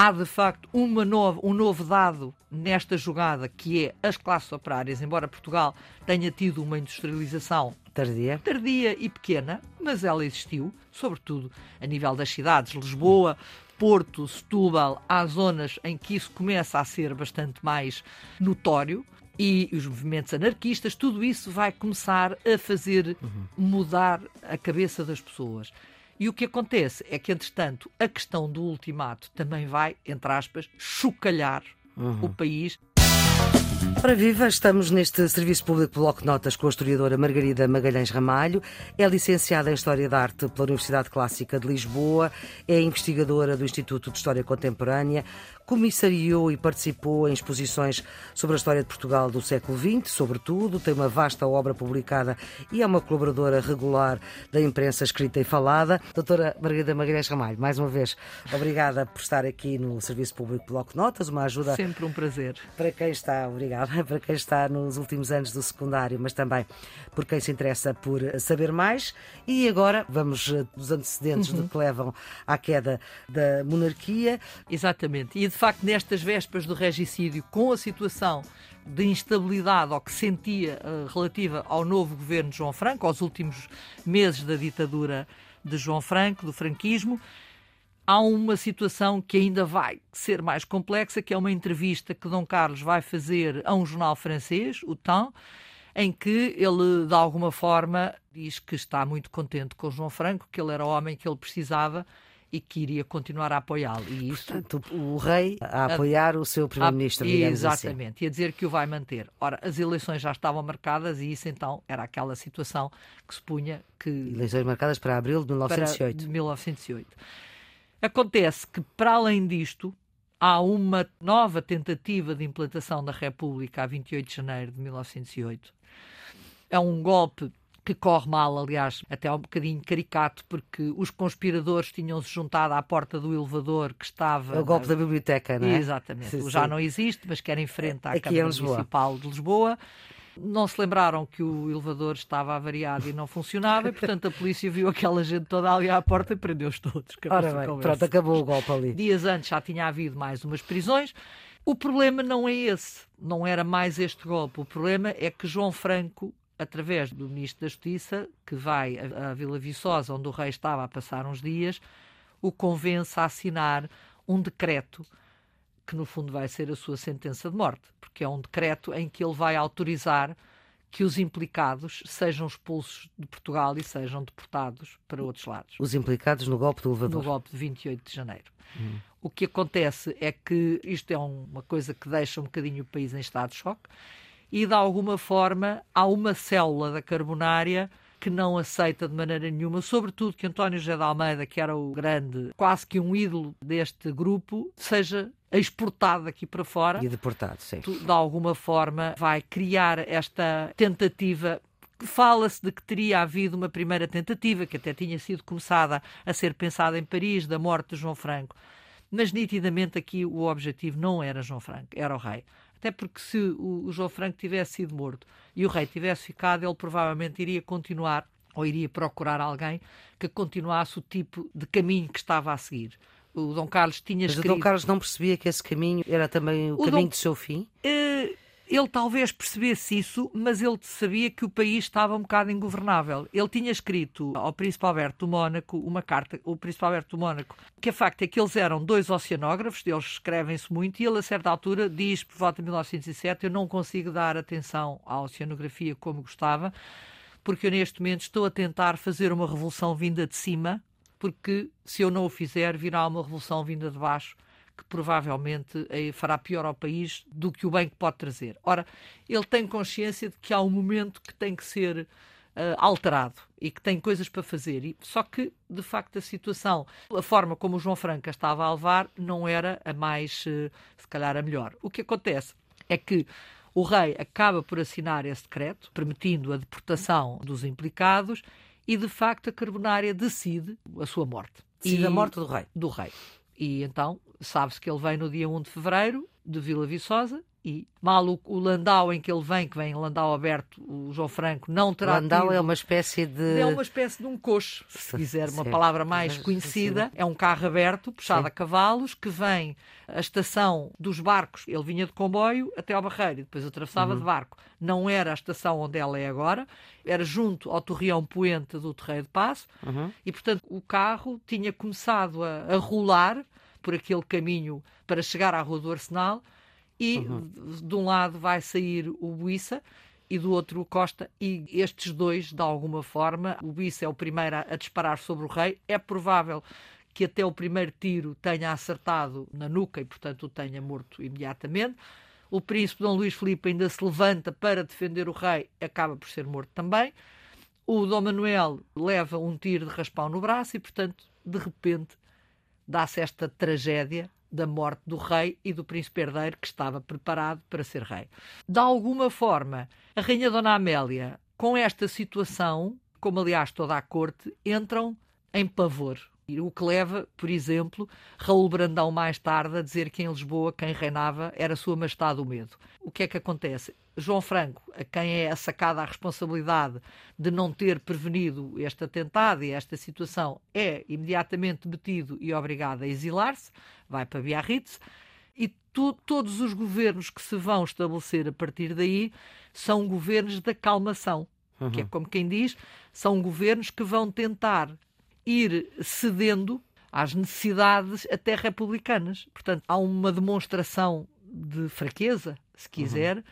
há de facto uma novo, um novo dado nesta jogada que é as classes operárias, embora Portugal tenha tido uma industrialização tardia, tardia e pequena, mas ela existiu, sobretudo a nível das cidades, Lisboa, Porto, Setúbal, há zonas em que isso começa a ser bastante mais notório e os movimentos anarquistas, tudo isso vai começar a fazer uhum. mudar a cabeça das pessoas. E o que acontece é que, entretanto, a questão do ultimato também vai, entre aspas, chocalhar uhum. o país. Para viva, estamos neste Serviço Público Bloco de Notas com a historiadora Margarida Magalhães Ramalho. É licenciada em História da Arte pela Universidade Clássica de Lisboa, é investigadora do Instituto de História Contemporânea, comissariou e participou em exposições sobre a história de Portugal do século XX, sobretudo, tem uma vasta obra publicada e é uma colaboradora regular da imprensa escrita e falada. Doutora Margarida Magalhães Ramalho, mais uma vez, obrigada por estar aqui no Serviço Público Bloco de Notas, uma ajuda. Sempre um prazer. Para quem está, obrigada, para quem está nos últimos anos do secundário, mas também por quem se interessa por saber mais. E agora vamos dos antecedentes uhum. que levam à queda da monarquia. Exatamente. E de facto, nestas vésperas do regicídio, com a situação de instabilidade ou que sentia uh, relativa ao novo governo de João Franco, aos últimos meses da ditadura de João Franco, do franquismo, há uma situação que ainda vai ser mais complexa, que é uma entrevista que Dom Carlos vai fazer a um jornal francês, o Temps, em que ele, de alguma forma, diz que está muito contente com João Franco, que ele era o homem que ele precisava e que iria continuar a apoiá-lo. E isso, Portanto, o rei a apoiar a, o seu primeiro-ministro, digamos assim. Exatamente, assim. e a dizer que o vai manter. Ora, as eleições já estavam marcadas e isso então era aquela situação que se punha que... Eleições marcadas para abril de 1908. Para 1908. Acontece que, para além disto, há uma nova tentativa de implantação da República a 28 de janeiro de 1908. É um golpe que corre mal, aliás, até um bocadinho caricato, porque os conspiradores tinham-se juntado à porta do elevador que estava. É o golpe na... da biblioteca, não é? Exatamente. Sim, Já sim. não existe, mas que era em frente à Aqui Câmara Municipal de Lisboa. Não se lembraram que o elevador estava avariado e não funcionava, e portanto a polícia viu aquela gente toda ali à porta e prendeu-os todos. Ora bem, pronto, acabou o golpe ali. Dias antes já tinha havido mais umas prisões. O problema não é esse, não era mais este golpe. O problema é que João Franco através do Ministro da Justiça, que vai à Vila Viçosa, onde o rei estava a passar uns dias, o convence a assinar um decreto que no fundo vai ser a sua sentença de morte, porque é um decreto em que ele vai autorizar que os implicados sejam expulsos de Portugal e sejam deportados para outros lados. Os implicados no golpe do elevador? No golpe de 28 de janeiro. Hum. O que acontece é que isto é uma coisa que deixa um bocadinho o país em estado de choque e de alguma forma há uma célula da carbonária que não aceita de maneira nenhuma, sobretudo que António José de Almeida, que era o grande, quase que um ídolo deste grupo, seja exportado aqui para fora. E deportado, sim. De alguma forma vai criar esta tentativa Fala-se de que teria havido uma primeira tentativa, que até tinha sido começada a ser pensada em Paris, da morte de João Franco. Mas nitidamente aqui o objetivo não era João Franco, era o rei. Até porque se o, o João Franco tivesse sido morto e o rei tivesse ficado, ele provavelmente iria continuar ou iria procurar alguém que continuasse o tipo de caminho que estava a seguir. O Dom Carlos tinha Mas escrito... o Dom Carlos não percebia que esse caminho era também o, o caminho Dom... do seu fim? Uh, ele talvez percebesse isso, mas ele sabia que o país estava um bocado ingovernável. Ele tinha escrito ao Príncipe Alberto do Mónaco uma carta, o Príncipe Alberto do Mónaco, que a facto é que eles eram dois oceanógrafos, eles escrevem-se muito, e ele a certa altura diz, por volta de 1907, eu não consigo dar atenção à oceanografia como gostava, porque eu neste momento estou a tentar fazer uma revolução vinda de cima, porque se eu não o fizer, virá uma revolução vinda de baixo que provavelmente eh, fará pior ao país do que o bem que pode trazer. Ora, ele tem consciência de que há um momento que tem que ser Uh, alterado e que tem coisas para fazer. E, só que, de facto, a situação, a forma como o João Franca estava a levar, não era a mais, uh, se calhar, a melhor. O que acontece é que o rei acaba por assinar esse decreto, permitindo a deportação dos implicados, e, de facto, a Carbonária decide a sua morte. Decide e, a morte do rei. Do rei. E então sabe-se que ele vem no dia 1 de fevereiro de Vila Viçosa e mal o, o, Landau em que ele vem, que vem Landau aberto, o João Franco, não terá Landau tido... é uma espécie de... É uma espécie de um coxo, se quiser uma palavra mais conhecida. É um carro aberto, puxado Sim. a cavalos, que vem a estação dos barcos. Ele vinha de comboio até ao Barreiro e depois atravessava uhum. de barco. Não era a estação onde ela é agora, era junto ao Torreão Poente do Terreiro de Passo uhum. e, portanto, o carro tinha começado a, a rolar por aquele caminho para chegar à Rua do Arsenal e uhum. de um lado vai sair o Buissa e do outro o Costa, e estes dois, de alguma forma, o Buissa é o primeiro a, a disparar sobre o rei. É provável que até o primeiro tiro tenha acertado na nuca e, portanto, o tenha morto imediatamente. O príncipe Dom Luís Filipe ainda se levanta para defender o rei, acaba por ser morto também. O Dom Manuel leva um tiro de raspão no braço e, portanto, de repente, dá-se esta tragédia da morte do rei e do príncipe herdeiro que estava preparado para ser rei. De alguma forma, a rainha Dona Amélia, com esta situação, como aliás toda a corte, entram em pavor. O que leva, por exemplo, Raul Brandão mais tarde a dizer que em Lisboa quem reinava era Sua Majestade o Medo. O que é que acontece? João Franco, a quem é sacada a responsabilidade de não ter prevenido este atentado e esta situação, é imediatamente detido e obrigado a exilar-se, vai para Biarritz, e tu, todos os governos que se vão estabelecer a partir daí são governos da calmação, uhum. que é como quem diz, são governos que vão tentar ir cedendo às necessidades até republicanas. Portanto, há uma demonstração de fraqueza, se quiser. Uhum.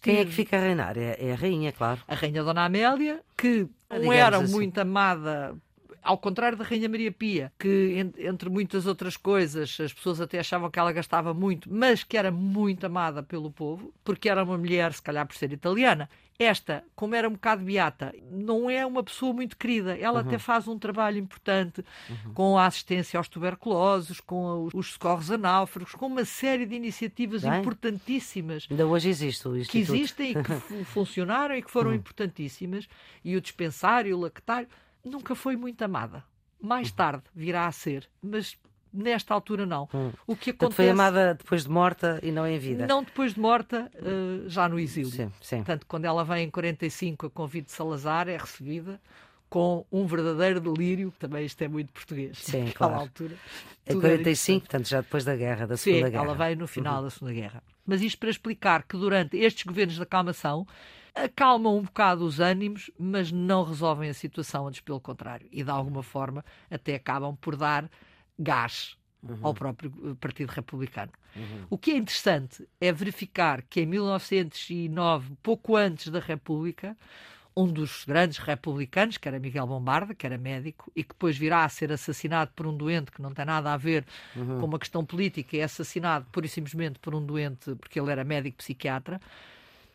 Quem é que fica a reinar? É, é, a rainha, claro. A rainha Dona Amélia, que não era assim. muito amada ao contrário da Rainha Maria Pia, que entre muitas outras coisas as pessoas até achavam que ela gastava muito, mas que era muito amada pelo povo, porque era uma mulher, se calhar por ser italiana, esta, como era um bocado beata, não é uma pessoa muito querida. Ela uhum. até faz um trabalho importante uhum. com a assistência aos tuberculosos, com os socorros a náufragos, com uma série de iniciativas Bem, importantíssimas. Ainda hoje existe o Instituto. Que existem e que funcionaram e que foram uhum. importantíssimas. E o dispensário, o lactário, nunca foi muito amada. Mais uhum. tarde virá a ser, mas Nesta altura, não. Hum. O que acontece... foi amada depois de morta e não em vida? Não depois de morta, uh, já no exílio. Sim, sim. Portanto, quando ela vem em 45 a convite de Salazar, é recebida com um verdadeiro delírio, também isto é muito português. Sim, claro. altura. Em 45, portanto, já depois da guerra, da Segunda Sim, Guerra. ela veio no final uhum. da Segunda Guerra. Mas isto para explicar que durante estes governos de acalmação acalmam um bocado os ânimos, mas não resolvem a situação, antes pelo contrário. E de alguma forma até acabam por dar gás uhum. ao próprio eh, Partido Republicano. Uhum. O que é interessante é verificar que em 1909, pouco antes da República, um dos grandes republicanos, que era Miguel Bombarda, que era médico, e que depois virá a ser assassinado por um doente que não tem nada a ver uhum. com uma questão política, é assassinado pura e simplesmente por um doente porque ele era médico psiquiatra,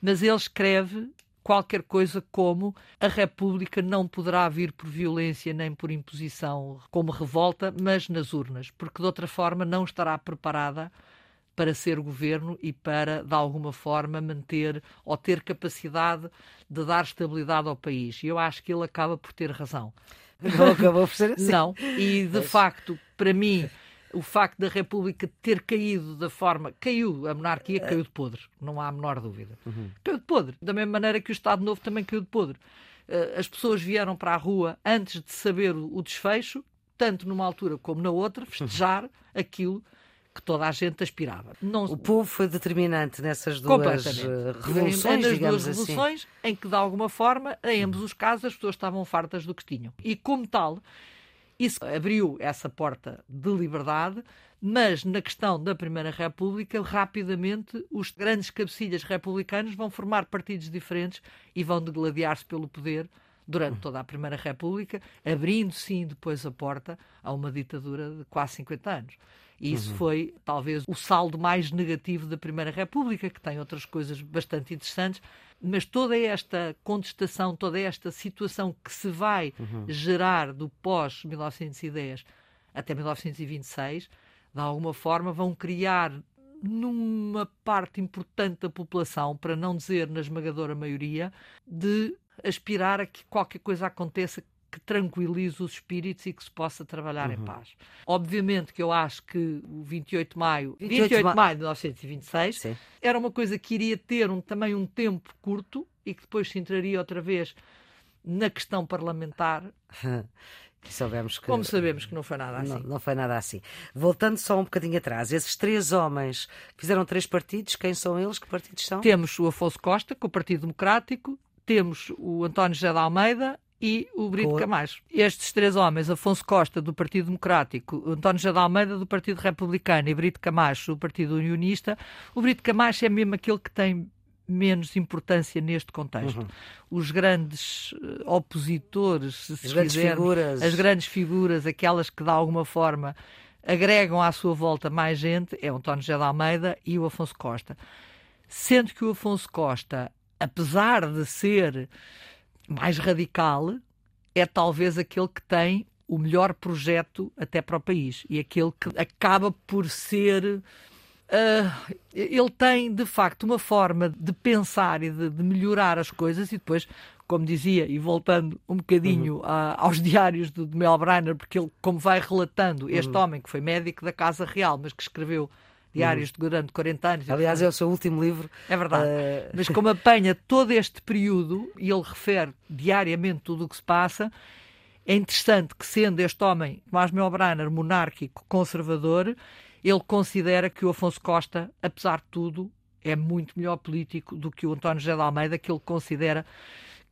mas ele escreve qualquer coisa como a República não poderá vir por violência nem por imposição como revolta, mas nas urnas, porque de outra forma não estará preparada para ser governo e para, de alguma forma, manter ou ter capacidade de dar estabilidade ao país. E eu acho que ele acaba por ter razão. Não acabou por ser assim. Não, e de facto, para mim, o facto da República ter caído da forma. Caiu, a monarquia caiu de podre, não há a menor dúvida. Uhum. Caiu de podre, da mesma maneira que o Estado Novo também caiu de podre. Eh, as pessoas vieram para a rua antes de saber o desfecho, tanto numa altura como na outra, festejar uhum. aquilo que toda a gente aspirava. Não... O povo foi determinante nessas duas eh, revoluções, em, digamos duas assim. revoluções, em que, de alguma forma, em ambos os casos, as pessoas estavam fartas do que tinham. E, como tal, isso abriu essa porta de liberdade, mas na questão da Primeira República, rapidamente os grandes cabecilhas republicanos vão formar partidos diferentes e vão degladiar-se pelo poder durante toda a Primeira República, abrindo sim depois a porta a uma ditadura de quase 50 anos. E isso uhum. foi talvez o saldo mais negativo da Primeira República, que tem outras coisas bastante interessantes, mas toda esta contestação, toda esta situação que se vai uhum. gerar do pós-1910 até 1926, de alguma forma vão criar numa parte importante da população, para não dizer na esmagadora maioria, de aspirar a que qualquer coisa aconteça que tranquilize os espíritos e que se possa trabalhar uhum. em paz. Obviamente que eu acho que o 28 de maio, 28, 28 de maio de 1926, Sim. era uma coisa que iria ter um, também um tempo curto e que depois se entraria outra vez na questão parlamentar. Sabemos que, Como sabemos que não foi nada assim. Não, não, foi nada assim. Voltando só um bocadinho atrás, esses três homens fizeram três partidos, quem são eles? Que partidos são? Temos o Afonso Costa, com o Partido Democrático, temos o António José de Almeida e o Brito com... Camacho. Estes três homens, Afonso Costa, do Partido Democrático, António José de Almeida, do Partido Republicano e Brito Camacho, do Partido Unionista, o Brito Camacho é mesmo aquele que tem menos importância neste contexto. Uhum. Os grandes eh, opositores, se as grandes figuras. as grandes figuras, aquelas que de alguma forma agregam à sua volta mais gente, é o António José de Almeida e o Afonso Costa. Sendo que o Afonso Costa, apesar de ser mais radical, é talvez aquele que tem o melhor projeto até para o país e aquele que acaba por ser Uh, ele tem, de facto, uma forma de pensar e de, de, melhorar as coisas e depois, como dizia, e voltando um bocadinho uhum. a, aos diários do, de Mel Brainer, porque ele, como vai relatando, este uhum. homem que foi médico da Casa Real, mas que escreveu diários uhum. durante 40 anos. Aliás, é o seu último livro. É verdade. Uh... Mas como apanha todo este período e ele refere diariamente tudo o que se passa, é interessante que, sendo este homem, Tomás Mel Brainer, monárquico, conservador, ele considera que o Afonso Costa, apesar de tudo, é muito melhor político do que o António José de Almeida, que ele considera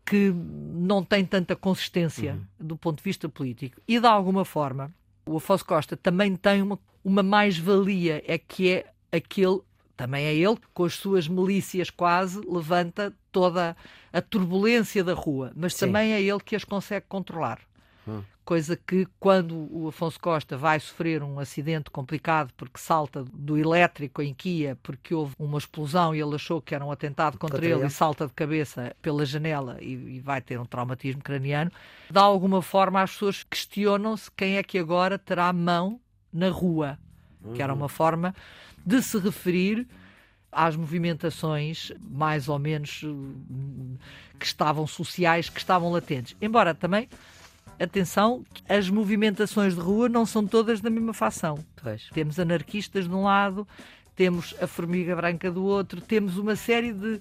que não tem tanta consistência uhum. do ponto de vista político. E, de alguma forma, o Afonso Costa também tem uma, uma mais-valia, é que é aquele, também é ele, com as suas milícias quase, levanta toda a turbulência da rua, mas Sim. também é ele que as consegue controlar. Coisa que, quando o Afonso Costa vai sofrer um acidente complicado porque salta do elétrico em Kia, porque houve uma explosão e ele achou que era um atentado contra, contra ele, ele, e salta de cabeça pela janela e, e, vai ter um traumatismo craniano, de alguma forma as pessoas questionam-se quem é que agora terá mão na rua, que era uma forma de se referir às movimentações mais ou menos hum, que estavam sociais, que estavam latentes. Embora também atenção, as movimentações de rua não são todas da mesma facção. Pois. Temos anarquistas de um lado, temos a Formiga Branca do outro, temos uma série de.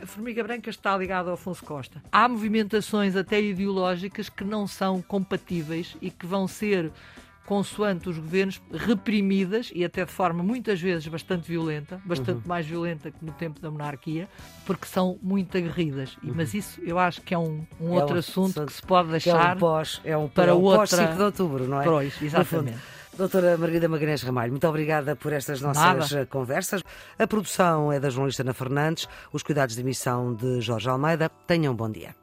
A Formiga Branca está ligada ao Afonso Costa. Há movimentações até ideológicas que não são compatíveis e que vão ser consoante os governos, reprimidas e até de forma muitas vezes bastante violenta, bastante uhum. mais violenta que no tempo da monarquia, porque são muito aguerridas. Uhum. Mas isso eu acho que é um, um é outro um, assunto que se pode deixar é um pós, é um, para é um outra... 5 de outubro, não é? Pois, exatamente. Doutora Margarida Magalhães Ramalho, muito obrigada por estas nossas Nada. conversas. A produção é da jornalista Ana Fernandes, os cuidados de emissão de Jorge Almeida. Tenham um bom dia.